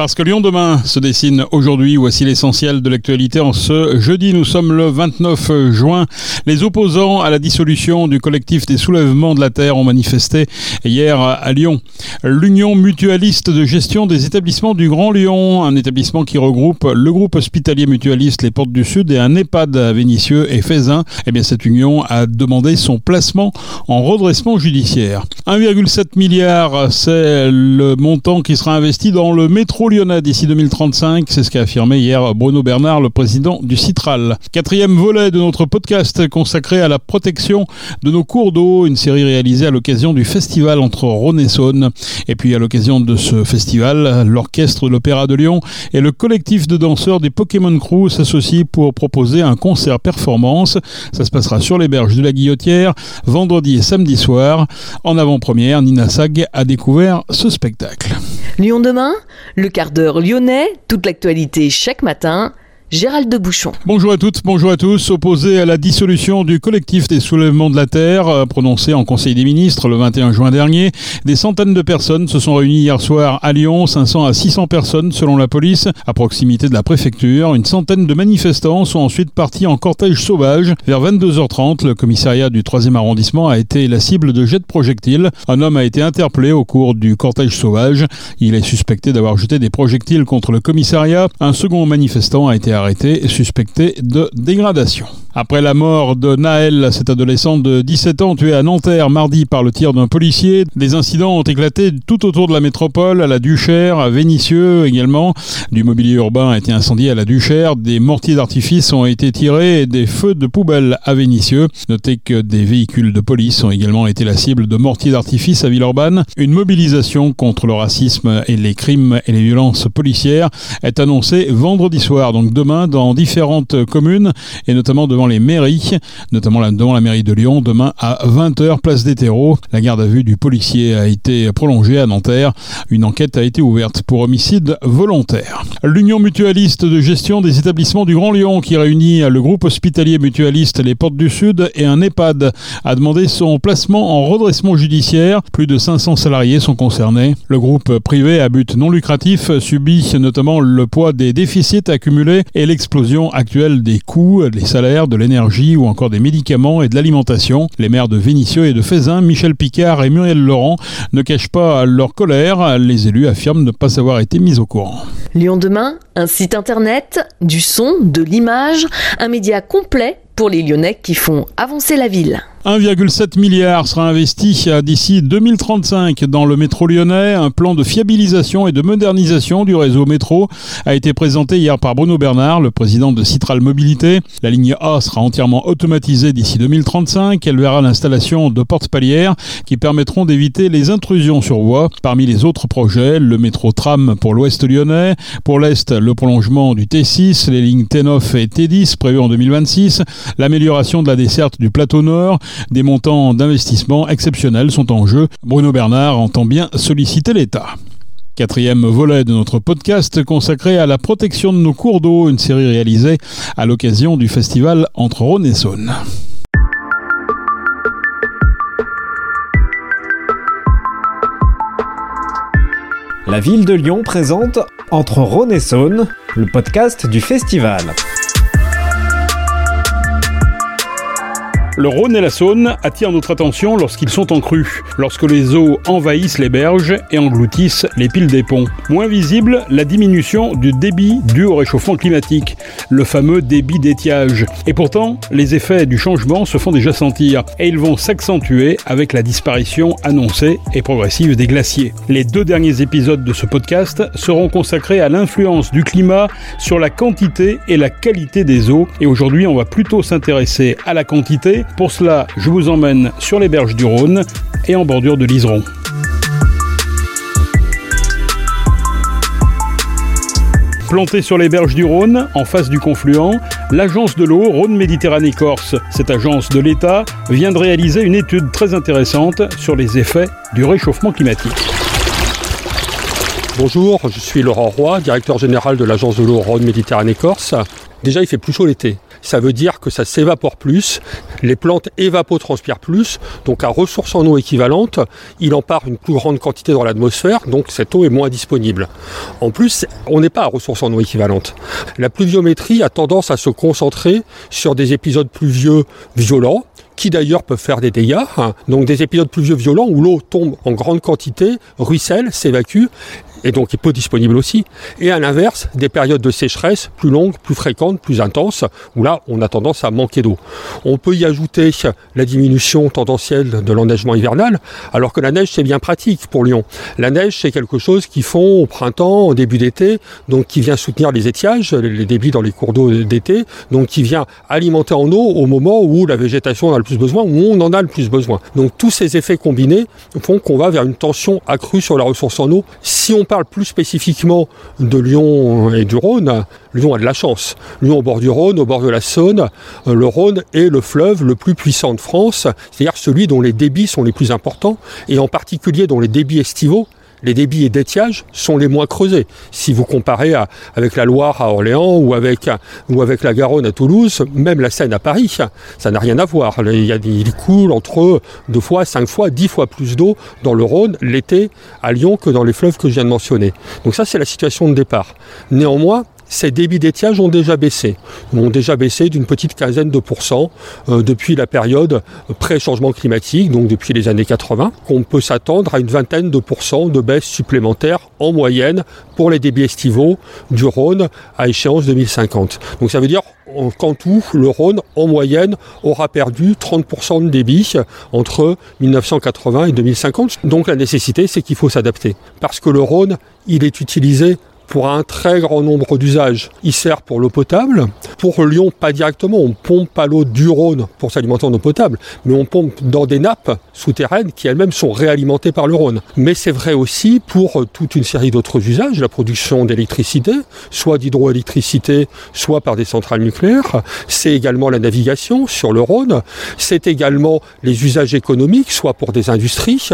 Parce que Lyon demain se dessine aujourd'hui, voici l'essentiel de l'actualité en ce jeudi. Nous sommes le 29 juin. Les opposants à la dissolution du collectif des soulèvements de la Terre ont manifesté hier à Lyon. L'Union mutualiste de gestion des établissements du Grand Lyon, un établissement qui regroupe le groupe hospitalier mutualiste Les Portes du Sud et un EHPAD à Vénissieux et Fézin. Eh bien, cette union a demandé son placement en redressement judiciaire. 1,7 milliard, c'est le montant qui sera investi dans le métro lyonnais d'ici 2035. C'est ce qu'a affirmé hier Bruno Bernard, le président du Citral. Quatrième volet de notre podcast consacré à la protection de nos cours d'eau, une série réalisée à l'occasion du festival entre Rhône et Saône. Et puis à l'occasion de ce festival, l'orchestre de l'Opéra de Lyon et le collectif de danseurs des Pokémon Crew s'associent pour proposer un concert performance. Ça se passera sur les berges de la Guillotière, vendredi et samedi soir. En avant-première, Nina Sag a découvert ce spectacle. Lyon demain, le quart d'heure lyonnais, toute l'actualité chaque matin. Gérald de Bouchon. Bonjour à toutes, bonjour à tous. Opposé à la dissolution du collectif des soulèvements de la Terre, euh, prononcé en Conseil des ministres le 21 juin dernier, des centaines de personnes se sont réunies hier soir à Lyon, 500 à 600 personnes selon la police, à proximité de la préfecture. Une centaine de manifestants sont ensuite partis en cortège sauvage. Vers 22h30, le commissariat du 3e arrondissement a été la cible de jets de projectiles. Un homme a été interpellé au cours du cortège sauvage. Il est suspecté d'avoir jeté des projectiles contre le commissariat. Un second manifestant a été arrêté, suspecté de dégradation. Après la mort de Naël, cet adolescent de 17 ans tué à Nanterre mardi par le tir d'un policier, des incidents ont éclaté tout autour de la métropole, à la Duchère, à Vénissieux également. Du mobilier urbain a été incendié à la Duchère, des mortiers d'artifice ont été tirés et des feux de poubelle à Vénissieux. Notez que des véhicules de police ont également été la cible de mortiers d'artifice à Villeurbanne. Une mobilisation contre le racisme et les crimes et les violences policières est annoncée vendredi soir, donc demain dans différentes communes et notamment devant les mairies, notamment devant la mairie de Lyon, demain à 20h, place des terreaux. La garde à vue du policier a été prolongée à Nanterre. Une enquête a été ouverte pour homicide volontaire. L'Union mutualiste de gestion des établissements du Grand Lyon, qui réunit le groupe hospitalier mutualiste Les Portes du Sud et un EHPAD, a demandé son placement en redressement judiciaire. Plus de 500 salariés sont concernés. Le groupe privé à but non lucratif subit notamment le poids des déficits accumulés l'explosion actuelle des coûts, des salaires, de l'énergie ou encore des médicaments et de l'alimentation. Les maires de Vénissieux et de Fézin, Michel Picard et Muriel Laurent, ne cachent pas leur colère. Les élus affirment ne pas avoir été mis au courant. Lyon demain, un site internet, du son, de l'image, un média complet pour les Lyonnais qui font avancer la ville. 1,7 milliard sera investi d'ici 2035 dans le métro lyonnais. Un plan de fiabilisation et de modernisation du réseau métro a été présenté hier par Bruno Bernard, le président de Citral Mobilité. La ligne A sera entièrement automatisée d'ici 2035. Elle verra l'installation de portes palières qui permettront d'éviter les intrusions sur voie. Parmi les autres projets, le métro tram pour l'ouest lyonnais. Pour l'est, le prolongement du T6, les lignes T9 et T10 prévues en 2026. L'amélioration de la desserte du plateau nord des montants d'investissement exceptionnels sont en jeu. Bruno Bernard entend bien solliciter l'État. Quatrième volet de notre podcast consacré à la protection de nos cours d'eau, une série réalisée à l'occasion du festival entre Rhône et Saône. La ville de Lyon présente Entre Rhône et Saône, le podcast du festival. Le Rhône et la Saône attirent notre attention lorsqu'ils sont en crue, lorsque les eaux envahissent les berges et engloutissent les piles des ponts. Moins visible, la diminution du débit dû au réchauffement climatique, le fameux débit d'étiage. Et pourtant, les effets du changement se font déjà sentir, et ils vont s'accentuer avec la disparition annoncée et progressive des glaciers. Les deux derniers épisodes de ce podcast seront consacrés à l'influence du climat sur la quantité et la qualité des eaux, et aujourd'hui on va plutôt s'intéresser à la quantité pour cela, je vous emmène sur les berges du Rhône et en bordure de l'Iseron. Plantée sur les berges du Rhône, en face du confluent, l'agence de l'eau Rhône Méditerranée Corse, cette agence de l'État, vient de réaliser une étude très intéressante sur les effets du réchauffement climatique. Bonjour, je suis Laurent Roy, directeur général de l'agence de l'eau Rhône Méditerranée Corse. Déjà, il fait plus chaud l'été. Ça veut dire que ça s'évapore plus, les plantes évapotranspirent plus, donc à ressource en eau équivalente, il en part une plus grande quantité dans l'atmosphère, donc cette eau est moins disponible. En plus, on n'est pas à ressource en eau équivalente. La pluviométrie a tendance à se concentrer sur des épisodes pluvieux violents, qui d'ailleurs peuvent faire des dégâts. Hein. Donc des épisodes pluvieux violents où l'eau tombe en grande quantité, ruisselle, s'évacue et donc est peu disponible aussi. Et à l'inverse, des périodes de sécheresse plus longues, plus fréquentes, plus intenses, où là, on a tendance à manquer d'eau. On peut y ajouter la diminution tendancielle de l'enneigement hivernal, alors que la neige, c'est bien pratique pour Lyon. La neige, c'est quelque chose qu'ils font au printemps, au début d'été, donc qui vient soutenir les étiages, les débits dans les cours d'eau d'été, donc qui vient alimenter en eau au moment où la végétation en a le plus besoin, où on en a le plus besoin. Donc tous ces effets combinés font qu'on va vers une tension accrue sur la ressource en eau. Si on parle plus spécifiquement de Lyon et du Rhône, Lyon a de la chance. Lyon au bord du Rhône, au bord de la Saône, euh, le Rhône est le fleuve le plus puissant de France, c'est-à-dire celui dont les débits sont les plus importants, et en particulier dont les débits estivaux les débits et d'étiage sont les moins creusés. Si vous comparez avec la Loire à Orléans ou avec, la Garonne à Toulouse, même la Seine à Paris, ça n'a rien à voir. Il, y il coule entre deux fois, cinq fois, dix fois plus d'eau dans le Rhône l'été à Lyon que dans les fleuves que je viens de mentionner. Donc ça, c'est la situation de départ. Néanmoins, ces débits d'étiage ont déjà baissé, ont déjà baissé d'une petite quinzaine de pourcents euh, depuis la période pré-changement climatique, donc depuis les années 80, qu'on peut s'attendre à une vingtaine de pourcents de baisse supplémentaire en moyenne pour les débits estivaux du Rhône à échéance 2050. Donc ça veut dire qu'en tout, le Rhône, en moyenne, aura perdu 30% de débit entre 1980 et 2050. Donc la nécessité, c'est qu'il faut s'adapter. Parce que le Rhône, il est utilisé pour un très grand nombre d'usages. Il sert pour l'eau potable. Pour Lyon, pas directement. On pompe pas l'eau du Rhône pour s'alimenter en eau potable, mais on pompe dans des nappes souterraines qui elles-mêmes sont réalimentées par le Rhône. Mais c'est vrai aussi pour toute une série d'autres usages, la production d'électricité, soit d'hydroélectricité, soit par des centrales nucléaires. C'est également la navigation sur le Rhône. C'est également les usages économiques, soit pour des industries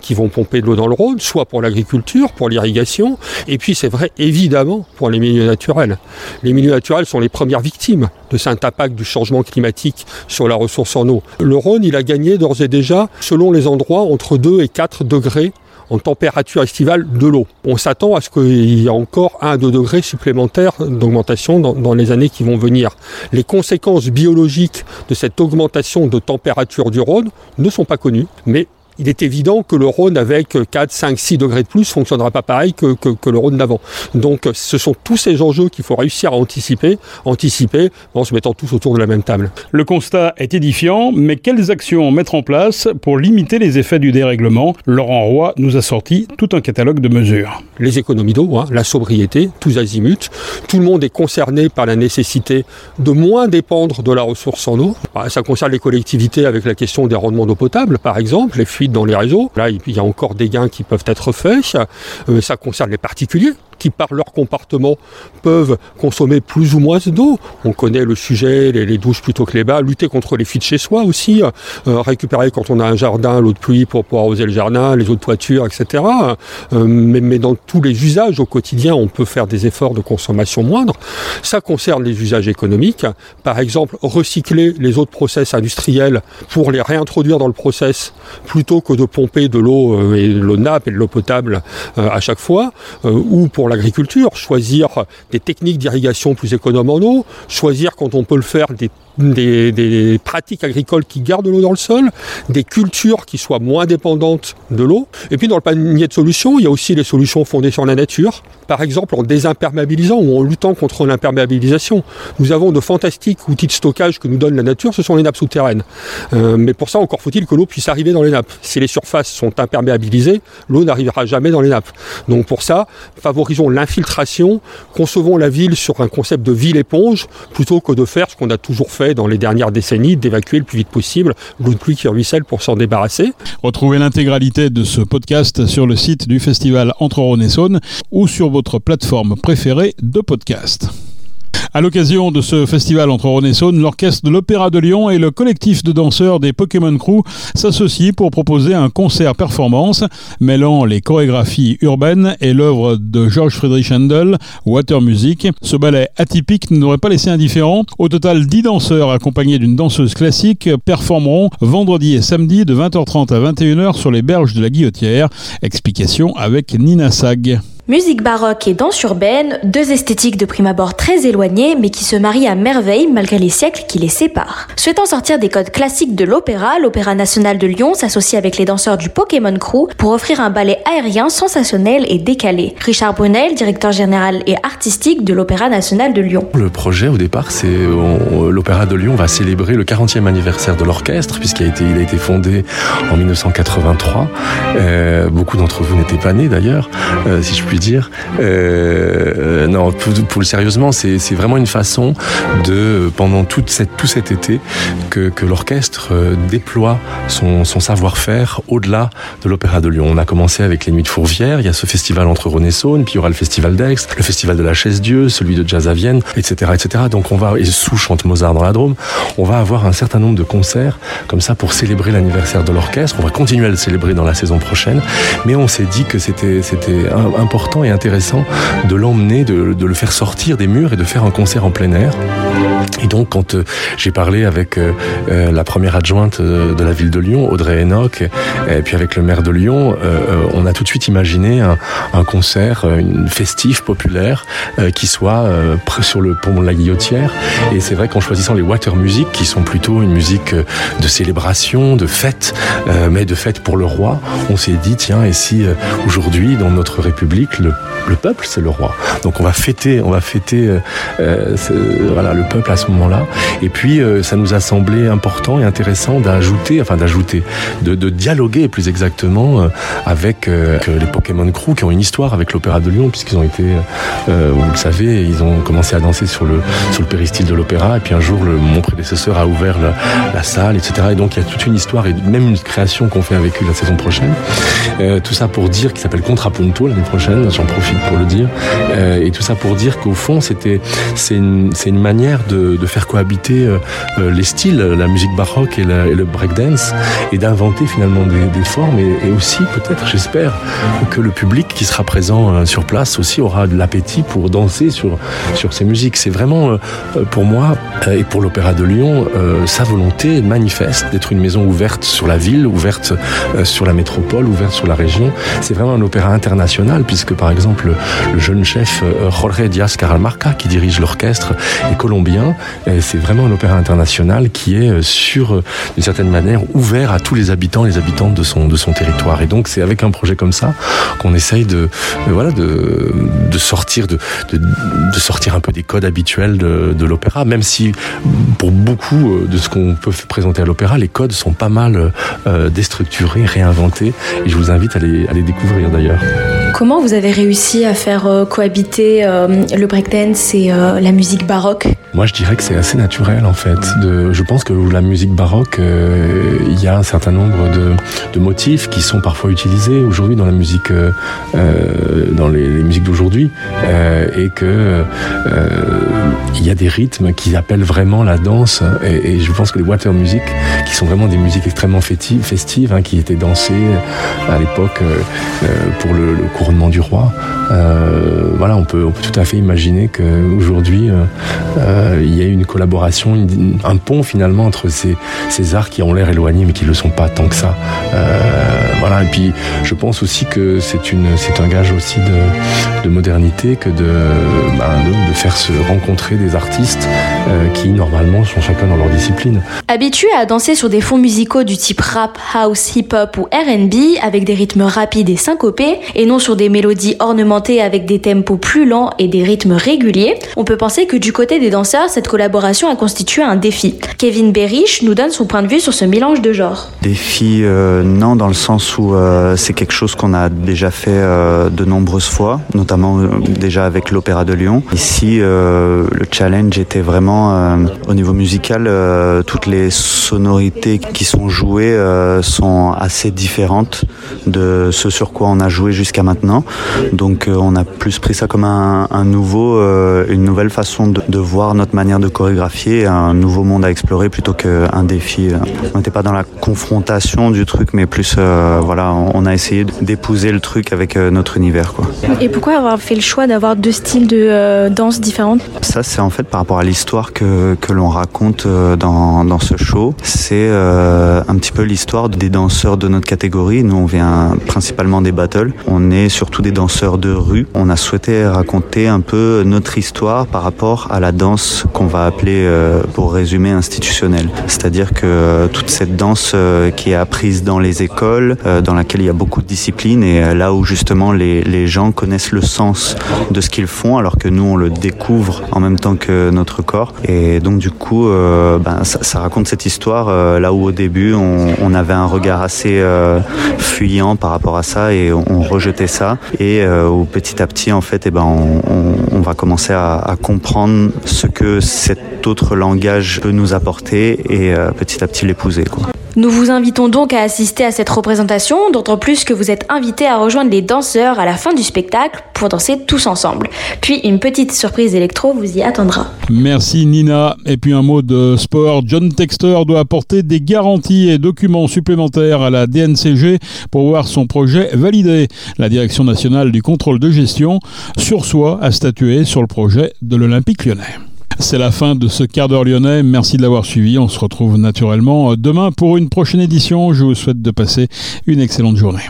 qui vont pomper de l'eau dans le Rhône, soit pour l'agriculture, pour l'irrigation. Et puis c'est vrai évidemment pour les milieux naturels. Les milieux naturels sont les premières victimes de cet impact du changement climatique sur la ressource en eau. Le Rhône, il a gagné d'ores et déjà, selon les endroits, entre 2 et 4 degrés en température estivale de l'eau. On s'attend à ce qu'il y ait encore 1 à 2 degrés supplémentaires d'augmentation dans, dans, les années qui vont venir. Les conséquences biologiques de cette augmentation de température du Rhône ne sont pas connues, mais il est évident que le Rhône avec 4, 5, 6 degrés de plus ne fonctionnera pas pareil que, le Rhône d'avant. Donc ce sont tous ces enjeux qu'il faut réussir à anticiper, anticiper en se mettant tous autour de la même table. Le constat est édifiant, mais quelles actions mettre en place pour limiter les effets du dérèglement? Laurent Roy nous a sorti tout un catalogue de mesures. Les économies d'eau, hein, la sobriété, tous azimuts. Tout le monde est concerné par la nécessité de moins dépendre de la ressource en eau. Bah, ça concerne les collectivités avec la question des rendements d'eau potable, par exemple, les fuites dans les réseaux. Là, il y a encore des gains qui peuvent être faits. Euh, ça concerne les particuliers qui, par leur comportement, peuvent consommer plus ou moins d'eau. On connaît le sujet, les, douches plutôt que les bas, lutter contre les fuites chez soi aussi, euh, récupérer quand on a un jardin l'eau de pluie pour pouvoir arroser le jardin, les eaux de toiture, etc. Euh, mais, dans tous les usages au quotidien, on peut faire des efforts de consommation moindre. Ça concerne les usages économiques. Par exemple, recycler les de process industriels pour les réintroduire dans le process plutôt que de pomper de l'eau euh, et de l'eau nappe et de l'eau potable à chaque fois, ou pour l'agriculture, choisir des techniques d'irrigation plus économes en eau, choisir quand on peut le faire des des, pratiques agricoles qui gardent l'eau dans le sol, des cultures qui soient moins dépendantes de l'eau. Et puis dans le panier de solutions, il y a aussi les solutions fondées sur la nature. Par exemple, en désimperméabilisant ou en luttant contre l'imperméabilisation. Nous avons de fantastiques outils de stockage que nous donne la nature, ce sont les nappes souterraines. Euh, mais pour ça, encore faut-il que l'eau puisse arriver dans les nappes. Si les surfaces sont imperméabilisées, l'eau n'arrivera jamais dans les nappes. Donc pour ça, favorisons l'infiltration, concevons la ville sur un concept de ville éponge, plutôt que de faire ce qu'on a toujours fait dans les dernières décennies d'évacuer le plus vite possible l'eau de pluie qui ruisselle pour s'en débarrasser. Retrouvez l'intégralité de ce podcast sur le site du festival Entre Rhône et Saône ou sur votre plateforme préférée de podcast. À l'occasion de ce festival entre Rhône et Saône, l'orchestre de l'Opéra de Lyon et le collectif de danseurs des Pokémon Crew s'associent pour proposer un concert performance mêlant les chorégraphies urbaines et l'œuvre de George Friedrich Handel, Water Music. Ce ballet atypique n'aurait pas laissé indifférent. Au total, 10 danseurs accompagnés d'une danseuse classique performeront vendredi et samedi de 20h30 à 21h sur les berges de la Guillotière. Explication avec Nina Sag. Musique baroque et danse urbaine, deux esthétiques de prime abord très éloignées, mais qui se marient à merveille malgré les siècles qui les séparent. Souhaitant sortir des codes classiques de l'opéra, l'Opéra national de Lyon s'associe avec les danseurs du Pokémon Crew pour offrir un ballet aérien sensationnel et décalé. Richard Brunel, directeur général et artistique de l'Opéra national de Lyon. Le projet au départ, c'est l'Opéra de Lyon va célébrer le 40e anniversaire de l'orchestre, puisqu'il a été, fondé en 1983. Euh, beaucoup d'entre vous n'étaient pas nés d'ailleurs, euh, si je puis dire. Euh, non, pour, le sérieusement, c'est vraiment une façon de, pendant tout cet été, que, l'orchestre euh, déploie son, savoir-faire au-delà de l'Opéra de Lyon. On a commencé avec les Nuits de Fourvière, il y a ce festival entre Rhône et Saône, puis il y aura le festival d'Aix, le festival de la Chaise-Dieu, celui de Jazz à Vienne, etc., etc. Donc on va, et sous chante Mozart dans la Drôme, on va avoir un certain nombre de concerts comme ça pour célébrer l'anniversaire de l'orchestre. On va continuer à le célébrer dans la saison prochaine, mais on s'est dit que c'était c'était et intéressant de l'emmener, de, le faire sortir des murs et de faire un concert en plein air. Et donc, quand euh, j'ai parlé avec euh, euh la première adjointe de la ville de Lyon, Audrey Enoch, et puis avec le maire de Lyon, on a tout de suite imaginé un, concert, une festif populaire, qui soit sur le pont de la Guillotière. Et c'est vrai qu'en choisissant les water music, qui sont plutôt une musique de célébration, de fête, mais de fête pour le roi, on s'est dit tiens, et si aujourd'hui, dans notre République, le, le peuple, c'est le roi. Donc on va fêter, on va fêter voilà, le peuple à ce moment-là. Et puis euh, ça nous a semblé important et intéressant d'ajouter, enfin d'ajouter, de, dialoguer plus exactement euh, avec les Pokémon Crew qui ont une histoire avec l'Opéra de Lyon puisqu'ils ont été, vous le savez, ils ont commencé à danser sur le sur le péristyle de l'opéra et puis un jour mon prédécesseur a ouvert la, salle, etc. Et donc il y a toute une histoire et même une création qu'on fait avec eux la saison prochaine. tout ça pour dire qu'il s'appelle Contrapunto l'année prochaine, j'en profite pour le dire. Euh, et tout ça pour dire qu'au fond, c'était c'est une, une manière de, de faire cohabiter euh, euh, les styles, la musique baroque et, la, et le breakdance, et d'inventer finalement des, formes. Et, et aussi, peut-être, j'espère, que le public qui sera présent euh, sur place aussi aura de l'appétit pour danser sur, sur ces musiques. C'est vraiment, pour moi, et pour l'Opéra de Lyon, sa volonté manifeste d'être une maison ouverte sur la ville, ouverte sur la métropole, ouverte sur la région. C'est vraiment un opéra international, puisque par exemple, le jeune chef Jorge Diaz Caralmarca, qui dirige l'orchestre, est colombien. C'est vraiment un opéra international qui est euh, sur, euh, d'une certaine manière, ouvert à tous les habitants, les habitantes de son, territoire. Et donc, c'est avec un projet comme ça qu'on essaye de, de sortir, un peu des codes habituels de, l'opéra, même si pour beaucoup de ce qu'on peut présenter à l'opéra, les codes sont pas mal euh, déstructurés, réinventés. Et je vous invite à les découvrir d'ailleurs. Comment vous avez réussi à faire euh, cohabiter euh, le breakdance et euh, la musique baroque? Moi, je dirais que c'est assez naturel en fait. Je pense que la musique baroque, il y a un certain nombre de, motifs qui sont parfois utilisés aujourd'hui dans la musique, dans les, musiques d'aujourd'hui, et que il y a des rythmes qui appellent vraiment la danse. Et, je pense que les water music, qui sont vraiment des musiques extrêmement festives hein, qui étaient dansées à l'époque pour le, le du roi. Euh, voilà, on peut, tout à fait imaginer qu'aujourd'hui, euh, euh, il y a une collaboration, un pont finalement entre ces, arts qui ont l'air éloignés mais qui ne le sont pas tant que ça. Voilà, et puis je pense aussi que c'est un gage aussi de, de modernité que bah, de faire se rencontrer des artistes euh, qui normalement sont chacun dans leur discipline. Habitué à danser sur des fonds musicaux du type rap, house, hip-hop ou R&B avec des rythmes rapides et syncopés et non sur des mélodies ornementées avec des tempos plus lents et des rythmes réguliers, on peut penser que du côté des danseurs, cette collaboration a constitué un défi. Kevin Berich nous donne son point de vue sur ce mélange de genres. Défi, euh, non, dans le sens où euh, c'est quelque chose qu'on a déjà fait euh, de nombreuses fois, notamment euh, déjà avec l'Opéra de Lyon. Ici, euh, le challenge était vraiment euh, au niveau musical, euh, toutes les sonorités qui sont jouées euh, sont assez différentes de ce sur quoi on a joué jusqu'à maintenant. Donc on a plus pris ça comme un, un nouveau, une nouvelle façon de, de, voir notre manière de chorégraphier, un nouveau monde à explorer plutôt qu'un défi. On n'était pas dans la confrontation du truc, mais plus, voilà, on a essayé d'épouser le truc avec notre univers. Quoi. Et pourquoi avoir fait le choix d'avoir deux styles de danse différentes Ça, c'est en fait par rapport à l'histoire que, l'on raconte euh, dans, ce show. C'est euh, un petit peu l'histoire des danseurs de notre catégorie. Nous, on vient principalement des battles. On est surtout des danseurs de rue. On a souhaité raconter un peu notre histoire par rapport à la danse qu'on va appeler, euh, pour résumer, institutionnelle. C'est-à-dire que toute cette danse qui est apprise dans les écoles, dans laquelle il y a beaucoup de disciplines et là où justement les gens connaissent le sens de ce qu'ils font alors que nous on le découvre en même temps que notre corps. Et donc du coup, euh, ben, ça, raconte cette histoire euh, là où au début on, avait un regard assez euh, fuyant par rapport à ça et on, rejetait ça. Et où petit à petit en fait, eh ben, on, va commencer à, à, comprendre ce que cet autre langage peut nous apporter et petit à petit l'épouser. Nous vous invitons donc à assister à cette représentation, d'autant plus que vous êtes invités à rejoindre les danseurs à la fin du spectacle pour danser tous ensemble. Puis une petite surprise électro vous y attendra. Merci Nina. Et puis un mot de sport. John Texter doit apporter des garanties et documents supplémentaires à la DNCG pour voir son projet validé. La Direction nationale du contrôle de gestion sur soi a statué sur le projet de l'Olympique lyonnais. C'est la fin de ce quart d'heure lyonnais. Merci de l'avoir suivi. On se retrouve naturellement demain pour une prochaine édition. Je vous souhaite de passer une excellente journée.